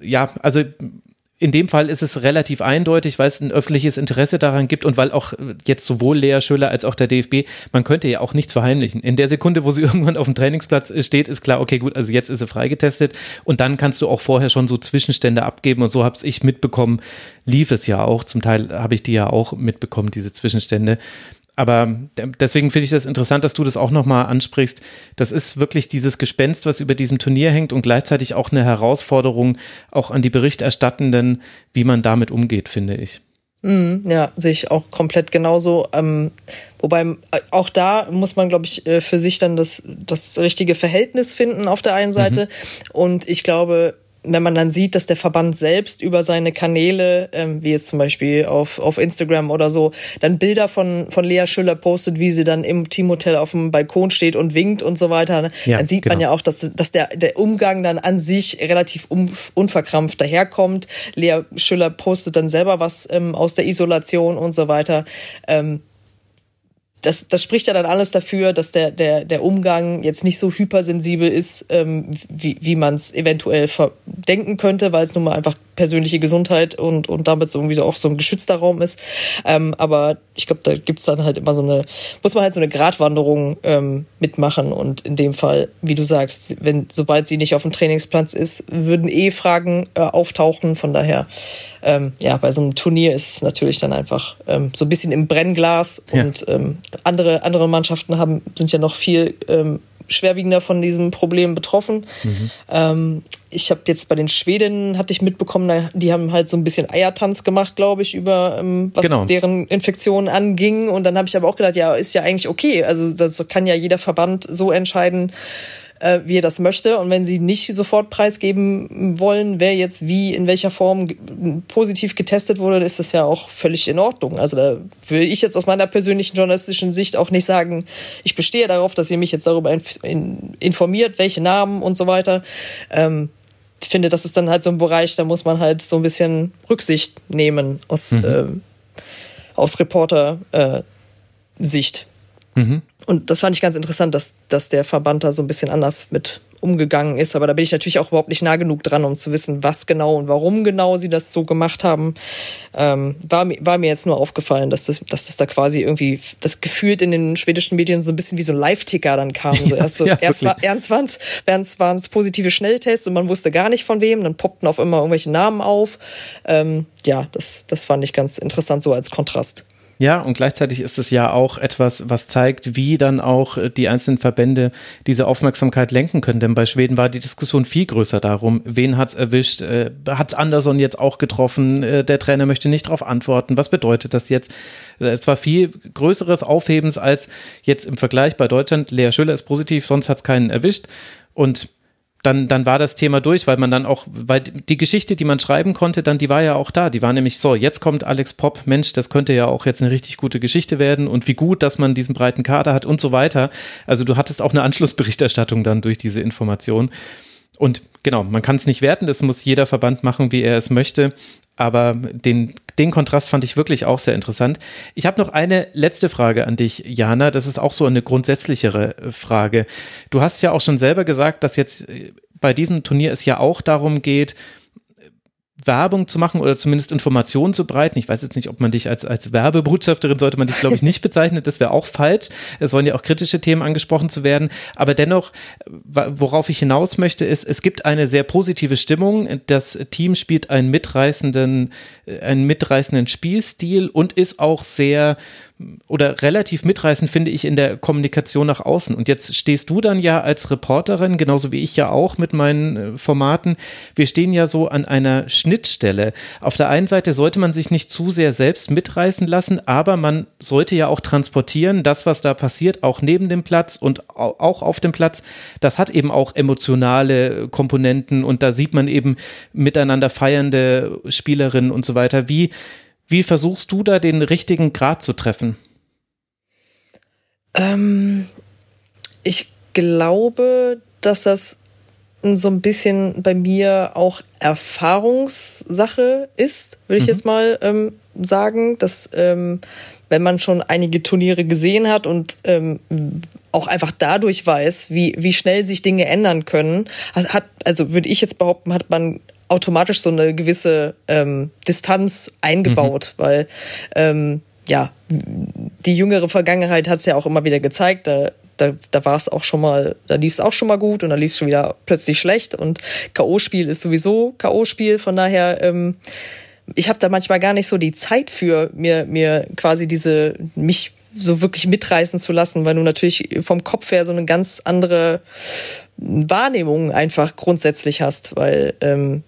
ja, also in dem Fall ist es relativ eindeutig, weil es ein öffentliches Interesse daran gibt und weil auch jetzt sowohl Lea Schüller als auch der DFB, man könnte ja auch nichts verheimlichen. In der Sekunde, wo sie [LAUGHS] irgendwann auf dem Trainingsplatz steht, ist klar, okay, gut, also jetzt ist sie freigetestet und dann kannst du auch vorher schon so Zwischenstände abgeben und so habe ich mitbekommen, lief es ja auch. Zum Teil habe ich die ja auch mitbekommen, diese Zwischenstände aber deswegen finde ich das interessant, dass du das auch nochmal ansprichst. Das ist wirklich dieses Gespenst, was über diesem Turnier hängt und gleichzeitig auch eine Herausforderung auch an die Berichterstattenden, wie man damit umgeht, finde ich. Mm, ja, sehe ich auch komplett genauso. Ähm, wobei äh, auch da muss man, glaube ich, äh, für sich dann das, das richtige Verhältnis finden auf der einen Seite. Mhm. Und ich glaube, wenn man dann sieht, dass der Verband selbst über seine Kanäle, ähm, wie jetzt zum Beispiel auf, auf Instagram oder so, dann Bilder von, von Lea Schüller postet, wie sie dann im Teamhotel auf dem Balkon steht und winkt und so weiter, ne? ja, dann sieht genau. man ja auch, dass, dass der, der Umgang dann an sich relativ un, unverkrampft daherkommt. Lea Schüller postet dann selber was ähm, aus der Isolation und so weiter. Ähm, das, das spricht ja dann alles dafür, dass der, der, der Umgang jetzt nicht so hypersensibel ist, ähm, wie, wie man es eventuell denken könnte, weil es nun mal einfach persönliche Gesundheit und, und damit so irgendwie so auch so ein geschützter Raum ist. Ähm, aber ich glaube, da gibt's dann halt immer so eine, muss man halt so eine Gratwanderung ähm, mitmachen. Und in dem Fall, wie du sagst, wenn, sobald sie nicht auf dem Trainingsplatz ist, würden eh Fragen äh, auftauchen. Von daher, ähm, ja, bei so einem Turnier ist es natürlich dann einfach ähm, so ein bisschen im Brennglas ja. und ähm, andere, andere Mannschaften haben, sind ja noch viel ähm, schwerwiegender von diesem Problem betroffen. Mhm. Ähm, ich habe jetzt bei den Schwedinnen hatte ich mitbekommen, die haben halt so ein bisschen Eiertanz gemacht, glaube ich, über ähm, was genau. deren Infektionen anging. Und dann habe ich aber auch gedacht, ja, ist ja eigentlich okay. Also das kann ja jeder Verband so entscheiden, äh, wie er das möchte. Und wenn sie nicht sofort preisgeben wollen, wer jetzt wie, in welcher Form positiv getestet wurde, ist das ja auch völlig in Ordnung. Also da will ich jetzt aus meiner persönlichen journalistischen Sicht auch nicht sagen, ich bestehe darauf, dass ihr mich jetzt darüber informiert, welche Namen und so weiter. Ähm, ich finde, das ist dann halt so ein Bereich, da muss man halt so ein bisschen Rücksicht nehmen aus, mhm. äh, aus Reporter-Sicht. Äh, mhm. Und das fand ich ganz interessant, dass, dass der Verband da so ein bisschen anders mit umgegangen ist. Aber da bin ich natürlich auch überhaupt nicht nah genug dran, um zu wissen, was genau und warum genau sie das so gemacht haben. Ähm, war, war mir jetzt nur aufgefallen, dass das, dass das da quasi irgendwie das gefühlt in den schwedischen Medien so ein bisschen wie so ein Live-Ticker dann kam. So [LAUGHS] erst, so, ja, erst, war, erst waren es positive Schnelltests und man wusste gar nicht von wem, dann poppten auf immer irgendwelche Namen auf. Ähm, ja, das, das fand ich ganz interessant so als Kontrast. Ja, und gleichzeitig ist es ja auch etwas, was zeigt, wie dann auch die einzelnen Verbände diese Aufmerksamkeit lenken können. Denn bei Schweden war die Diskussion viel größer darum, wen hat's erwischt, äh, hat's Anderson jetzt auch getroffen, äh, der Trainer möchte nicht darauf antworten, was bedeutet das jetzt? Es war viel größeres Aufhebens als jetzt im Vergleich bei Deutschland. Lea Schüller ist positiv, sonst hat's keinen erwischt. Und dann, dann war das Thema durch, weil man dann auch, weil die Geschichte, die man schreiben konnte, dann, die war ja auch da. Die war nämlich so, jetzt kommt Alex Popp, Mensch, das könnte ja auch jetzt eine richtig gute Geschichte werden und wie gut, dass man diesen breiten Kader hat und so weiter. Also du hattest auch eine Anschlussberichterstattung dann durch diese Information. Und genau, man kann es nicht werten, das muss jeder Verband machen, wie er es möchte. Aber den, den Kontrast fand ich wirklich auch sehr interessant. Ich habe noch eine letzte Frage an dich, Jana. Das ist auch so eine grundsätzlichere äh, Frage. Du hast ja auch schon selber gesagt, dass jetzt äh, bei diesem Turnier es ja auch darum geht, Werbung zu machen oder zumindest Informationen zu breiten. Ich weiß jetzt nicht, ob man dich als, als Werbebotschafterin sollte man dich, glaube ich, nicht bezeichnen. Das wäre auch falsch. Es sollen ja auch kritische Themen angesprochen zu werden. Aber dennoch, worauf ich hinaus möchte, ist, es gibt eine sehr positive Stimmung. Das Team spielt einen mitreißenden, einen mitreißenden Spielstil und ist auch sehr oder relativ mitreißend finde ich in der Kommunikation nach außen. Und jetzt stehst du dann ja als Reporterin, genauso wie ich ja auch mit meinen äh, Formaten. Wir stehen ja so an einer Schnittstelle. Auf der einen Seite sollte man sich nicht zu sehr selbst mitreißen lassen, aber man sollte ja auch transportieren, das, was da passiert, auch neben dem Platz und auch auf dem Platz. Das hat eben auch emotionale Komponenten und da sieht man eben miteinander feiernde Spielerinnen und so weiter. Wie, wie versuchst du da den richtigen Grad zu treffen? Ähm, ich glaube, dass das so ein bisschen bei mir auch Erfahrungssache ist, würde ich mhm. jetzt mal ähm, sagen, dass ähm, wenn man schon einige Turniere gesehen hat und ähm, auch einfach dadurch weiß, wie, wie schnell sich Dinge ändern können, hat, also würde ich jetzt behaupten, hat man automatisch so eine gewisse ähm, Distanz eingebaut, mhm. weil ähm, ja, die jüngere Vergangenheit hat es ja auch immer wieder gezeigt, da, da, da war es auch schon mal, da lief es auch schon mal gut und dann lief es schon wieder plötzlich schlecht und K.O.-Spiel ist sowieso K.O.-Spiel, von daher, ähm, ich habe da manchmal gar nicht so die Zeit für, mir, mir quasi diese, mich so wirklich mitreißen zu lassen, weil du natürlich vom Kopf her so eine ganz andere Wahrnehmung einfach grundsätzlich hast, weil ähm,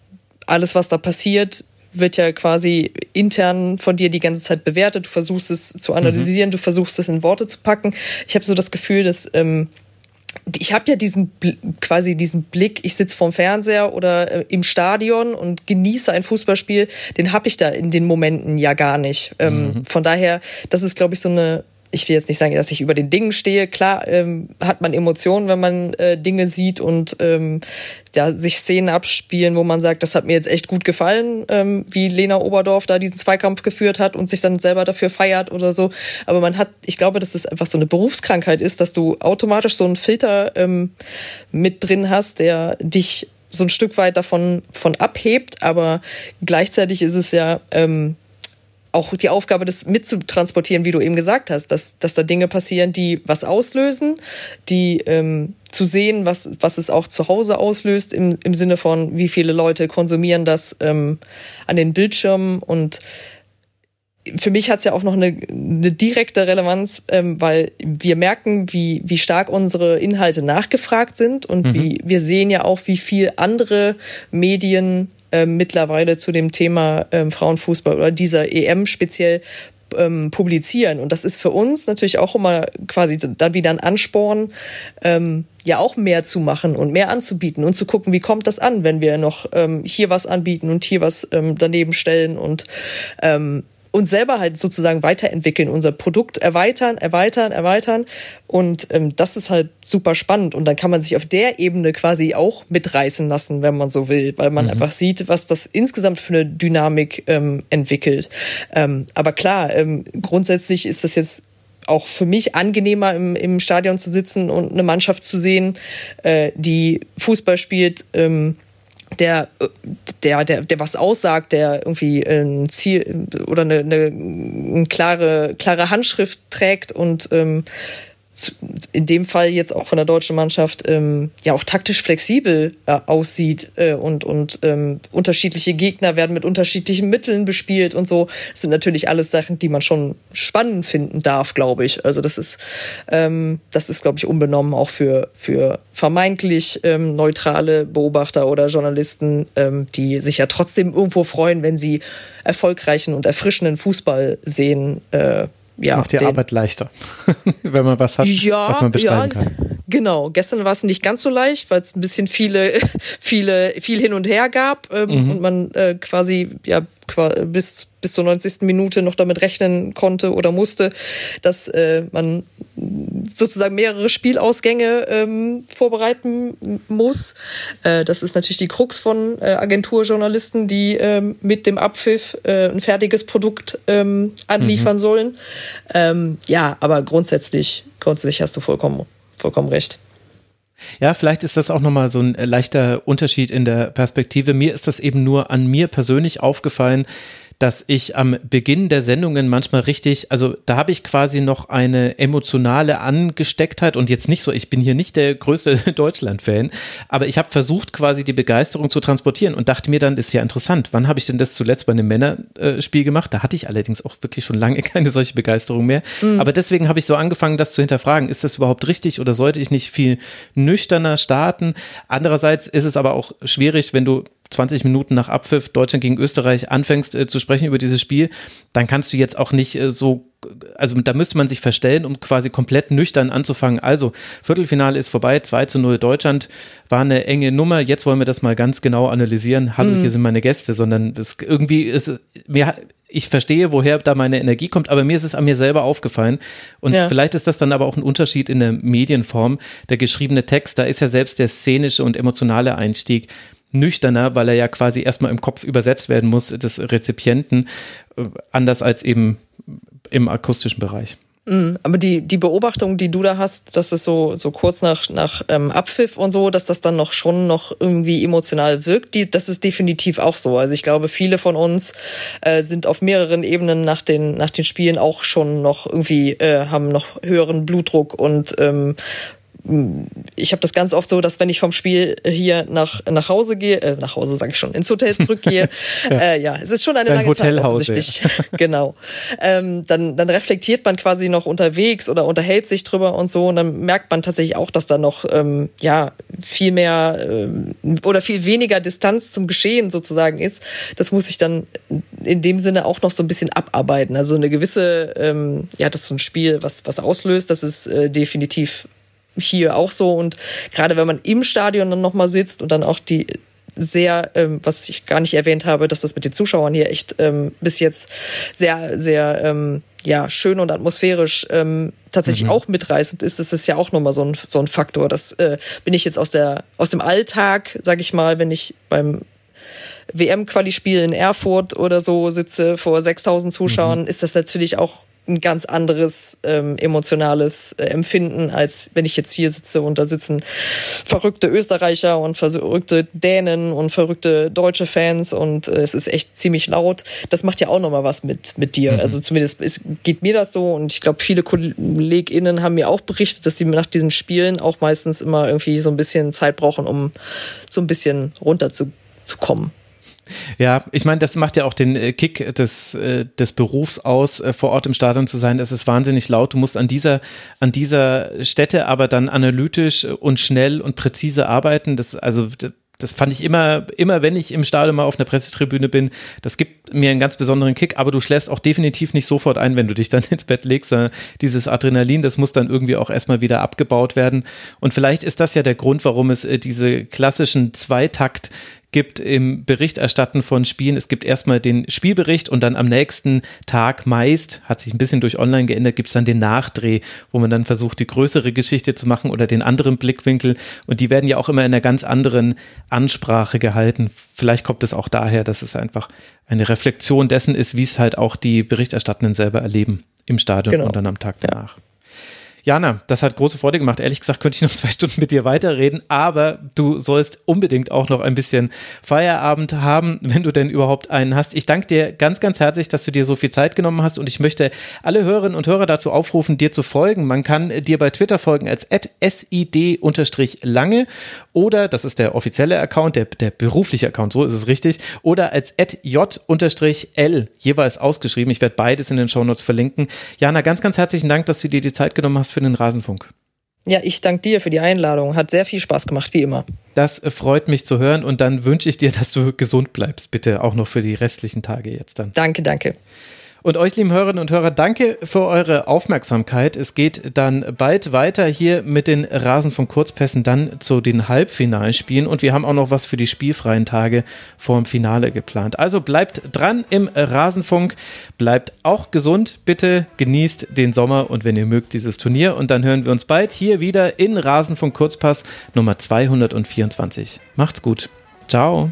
alles, was da passiert, wird ja quasi intern von dir die ganze Zeit bewertet. Du versuchst es zu analysieren, mhm. du versuchst es in Worte zu packen. Ich habe so das Gefühl, dass ähm, ich habe ja diesen quasi diesen Blick, ich sitze vorm Fernseher oder äh, im Stadion und genieße ein Fußballspiel, den habe ich da in den Momenten ja gar nicht. Ähm, mhm. Von daher, das ist, glaube ich, so eine ich will jetzt nicht sagen, dass ich über den Dingen stehe. Klar ähm, hat man Emotionen, wenn man äh, Dinge sieht und ähm, ja, sich Szenen abspielen, wo man sagt, das hat mir jetzt echt gut gefallen, ähm, wie Lena Oberdorf da diesen Zweikampf geführt hat und sich dann selber dafür feiert oder so. Aber man hat, ich glaube, dass das einfach so eine Berufskrankheit ist, dass du automatisch so einen Filter ähm, mit drin hast, der dich so ein Stück weit davon von abhebt, aber gleichzeitig ist es ja ähm, auch die Aufgabe, das mitzutransportieren, wie du eben gesagt hast, dass, dass da Dinge passieren, die was auslösen, die ähm, zu sehen, was, was es auch zu Hause auslöst, im, im Sinne von, wie viele Leute konsumieren das ähm, an den Bildschirmen und für mich hat es ja auch noch eine, eine direkte Relevanz, ähm, weil wir merken, wie, wie stark unsere Inhalte nachgefragt sind und mhm. wie wir sehen ja auch, wie viel andere Medien ähm, mittlerweile zu dem Thema ähm, Frauenfußball oder dieser EM speziell ähm, publizieren. Und das ist für uns natürlich auch immer quasi dann wieder ein Ansporn, ähm, ja auch mehr zu machen und mehr anzubieten und zu gucken, wie kommt das an, wenn wir noch ähm, hier was anbieten und hier was ähm, daneben stellen und ähm, uns selber halt sozusagen weiterentwickeln, unser Produkt erweitern, erweitern, erweitern. Und ähm, das ist halt super spannend. Und dann kann man sich auf der Ebene quasi auch mitreißen lassen, wenn man so will, weil man mhm. einfach sieht, was das insgesamt für eine Dynamik ähm, entwickelt. Ähm, aber klar, ähm, grundsätzlich ist das jetzt auch für mich angenehmer im, im Stadion zu sitzen und eine Mannschaft zu sehen, äh, die Fußball spielt. Ähm, der, der, der, der was aussagt, der irgendwie ein Ziel oder eine, eine, eine klare, klare Handschrift trägt und ähm, in dem Fall jetzt auch von der deutschen Mannschaft ähm, ja auch taktisch flexibel äh, aussieht äh, und und ähm, unterschiedliche Gegner werden mit unterschiedlichen Mitteln bespielt und so das sind natürlich alles Sachen, die man schon spannend finden darf, glaube ich. Also das ist ähm, das ist glaube ich unbenommen auch für für vermeintlich ähm, neutrale Beobachter oder Journalisten, ähm, die sich ja trotzdem irgendwo freuen, wenn sie erfolgreichen und erfrischenden Fußball sehen. Äh, ja, Macht die den, Arbeit leichter, [LAUGHS] wenn man was hat, ja, was man beschreiben ja, kann. Genau, gestern war es nicht ganz so leicht, weil es ein bisschen viele, [LAUGHS] viele, viel hin und her gab ähm, mhm. und man äh, quasi ja bis bis zur 90. Minute noch damit rechnen konnte oder musste, dass äh, man sozusagen mehrere Spielausgänge ähm, vorbereiten muss. Äh, das ist natürlich die Krux von äh, Agenturjournalisten, die ähm, mit dem Abpfiff äh, ein fertiges Produkt ähm, anliefern mhm. sollen. Ähm, ja, aber grundsätzlich, grundsätzlich hast du vollkommen vollkommen recht. Ja, vielleicht ist das auch nochmal so ein leichter Unterschied in der Perspektive. Mir ist das eben nur an mir persönlich aufgefallen, dass ich am Beginn der Sendungen manchmal richtig, also da habe ich quasi noch eine emotionale Angestecktheit und jetzt nicht so, ich bin hier nicht der größte [LAUGHS] Deutschland-Fan, aber ich habe versucht quasi die Begeisterung zu transportieren und dachte mir dann, ist ja interessant, wann habe ich denn das zuletzt bei einem Männerspiel gemacht? Da hatte ich allerdings auch wirklich schon lange [LAUGHS] keine solche Begeisterung mehr, mhm. aber deswegen habe ich so angefangen, das zu hinterfragen, ist das überhaupt richtig oder sollte ich nicht viel nüchterner starten? Andererseits ist es aber auch schwierig, wenn du 20 Minuten nach Abpfiff Deutschland gegen Österreich anfängst äh, zu sprechen über dieses Spiel, dann kannst du jetzt auch nicht äh, so, also da müsste man sich verstellen, um quasi komplett nüchtern anzufangen. Also, Viertelfinale ist vorbei, 2 zu 0 Deutschland war eine enge Nummer, jetzt wollen wir das mal ganz genau analysieren. Hallo, mhm. hier sind meine Gäste, sondern es irgendwie ist mir ich verstehe, woher da meine Energie kommt, aber mir ist es an mir selber aufgefallen. Und ja. vielleicht ist das dann aber auch ein Unterschied in der Medienform. Der geschriebene Text, da ist ja selbst der szenische und emotionale Einstieg nüchterner, weil er ja quasi erstmal im Kopf übersetzt werden muss des Rezipienten, äh, anders als eben im akustischen Bereich. Mhm, aber die, die Beobachtung, die du da hast, dass es so, so kurz nach, nach ähm, Abpfiff und so, dass das dann noch schon noch irgendwie emotional wirkt, die, das ist definitiv auch so. Also ich glaube, viele von uns äh, sind auf mehreren Ebenen nach den, nach den Spielen auch schon noch irgendwie, äh, haben noch höheren Blutdruck und ähm, ich habe das ganz oft so, dass wenn ich vom Spiel hier nach nach Hause gehe, äh, nach Hause sage ich schon, ins Hotel zurückgehe, ja. [LAUGHS] Äh, ja, es ist schon eine Dein lange Hotelhaus, Zeit offensichtlich. Ja. [LAUGHS] [LAUGHS] genau. Ähm, dann dann reflektiert man quasi noch unterwegs oder unterhält sich drüber und so und dann merkt man tatsächlich auch, dass da noch ähm, ja viel mehr ähm, oder viel weniger Distanz zum Geschehen sozusagen ist. Das muss ich dann in dem Sinne auch noch so ein bisschen abarbeiten. Also eine gewisse ähm, ja, das ist so ein Spiel, was was auslöst, das ist äh, definitiv hier auch so. Und gerade wenn man im Stadion dann nochmal sitzt und dann auch die sehr, ähm, was ich gar nicht erwähnt habe, dass das mit den Zuschauern hier echt ähm, bis jetzt sehr, sehr ähm, ja, schön und atmosphärisch ähm, tatsächlich mhm. auch mitreißend ist, das ist ja auch nochmal so ein, so ein Faktor. Das äh, bin ich jetzt aus der aus dem Alltag, sag ich mal, wenn ich beim WM-Quali-Spiel in Erfurt oder so sitze vor 6000 Zuschauern, mhm. ist das natürlich auch ein ganz anderes ähm, emotionales äh, Empfinden, als wenn ich jetzt hier sitze und da sitzen verrückte Österreicher und verrückte Dänen und verrückte deutsche Fans und äh, es ist echt ziemlich laut. Das macht ja auch nochmal was mit, mit dir. Mhm. Also zumindest ist, geht mir das so und ich glaube, viele KollegInnen haben mir auch berichtet, dass sie nach diesen Spielen auch meistens immer irgendwie so ein bisschen Zeit brauchen, um so ein bisschen runterzukommen. Ja, ich meine, das macht ja auch den äh, Kick des, äh, des Berufs aus, äh, vor Ort im Stadion zu sein. Es ist wahnsinnig laut. Du musst an dieser, an dieser Stätte aber dann analytisch und schnell und präzise arbeiten. Das, also, das fand ich immer, immer wenn ich im Stadion mal auf einer Pressetribüne bin, das gibt mir einen ganz besonderen Kick, aber du schläfst auch definitiv nicht sofort ein, wenn du dich dann [LAUGHS] ins Bett legst, sondern dieses Adrenalin, das muss dann irgendwie auch erstmal wieder abgebaut werden. Und vielleicht ist das ja der Grund, warum es diese klassischen Zweitakt gibt im Berichterstatten von Spielen, es gibt erstmal den Spielbericht und dann am nächsten Tag meist, hat sich ein bisschen durch online geändert, gibt es dann den Nachdreh, wo man dann versucht, die größere Geschichte zu machen oder den anderen Blickwinkel. Und die werden ja auch immer in einer ganz anderen Ansprache gehalten. Vielleicht kommt es auch daher, dass es einfach eine Reflexion dessen ist, wie es halt auch die Berichterstattenden selber erleben im Stadion genau. und dann am Tag danach. Ja. Jana, das hat große Freude gemacht. Ehrlich gesagt könnte ich noch [LAUGHS] zwei Stunden mit dir weiterreden, aber du sollst unbedingt auch noch ein bisschen Feierabend haben, wenn du denn überhaupt einen hast. Ich danke dir ganz, ganz herzlich, dass du dir so viel Zeit genommen hast und ich möchte alle Hörerinnen und Hörer dazu aufrufen, dir zu folgen. Man kann dir bei Twitter folgen als sid-lange oder, das ist der offizielle Account, der, der berufliche Account, so ist es richtig, oder als j-l, jeweils ausgeschrieben. Ich werde beides in den Shownotes verlinken. Jana, ganz, ganz herzlichen Dank, dass du dir die Zeit genommen hast für den Rasenfunk. Ja, ich danke dir für die Einladung. Hat sehr viel Spaß gemacht, wie immer. Das freut mich zu hören und dann wünsche ich dir, dass du gesund bleibst, bitte auch noch für die restlichen Tage jetzt dann. Danke, danke. Und euch, lieben Hörerinnen und Hörer, danke für eure Aufmerksamkeit. Es geht dann bald weiter hier mit den Rasen von Kurzpässen dann zu den Halbfinalspielen und wir haben auch noch was für die spielfreien Tage vor dem Finale geplant. Also bleibt dran im Rasenfunk, bleibt auch gesund, bitte genießt den Sommer und wenn ihr mögt dieses Turnier und dann hören wir uns bald hier wieder in Rasenfunk Kurzpass Nummer 224. Macht's gut. Ciao.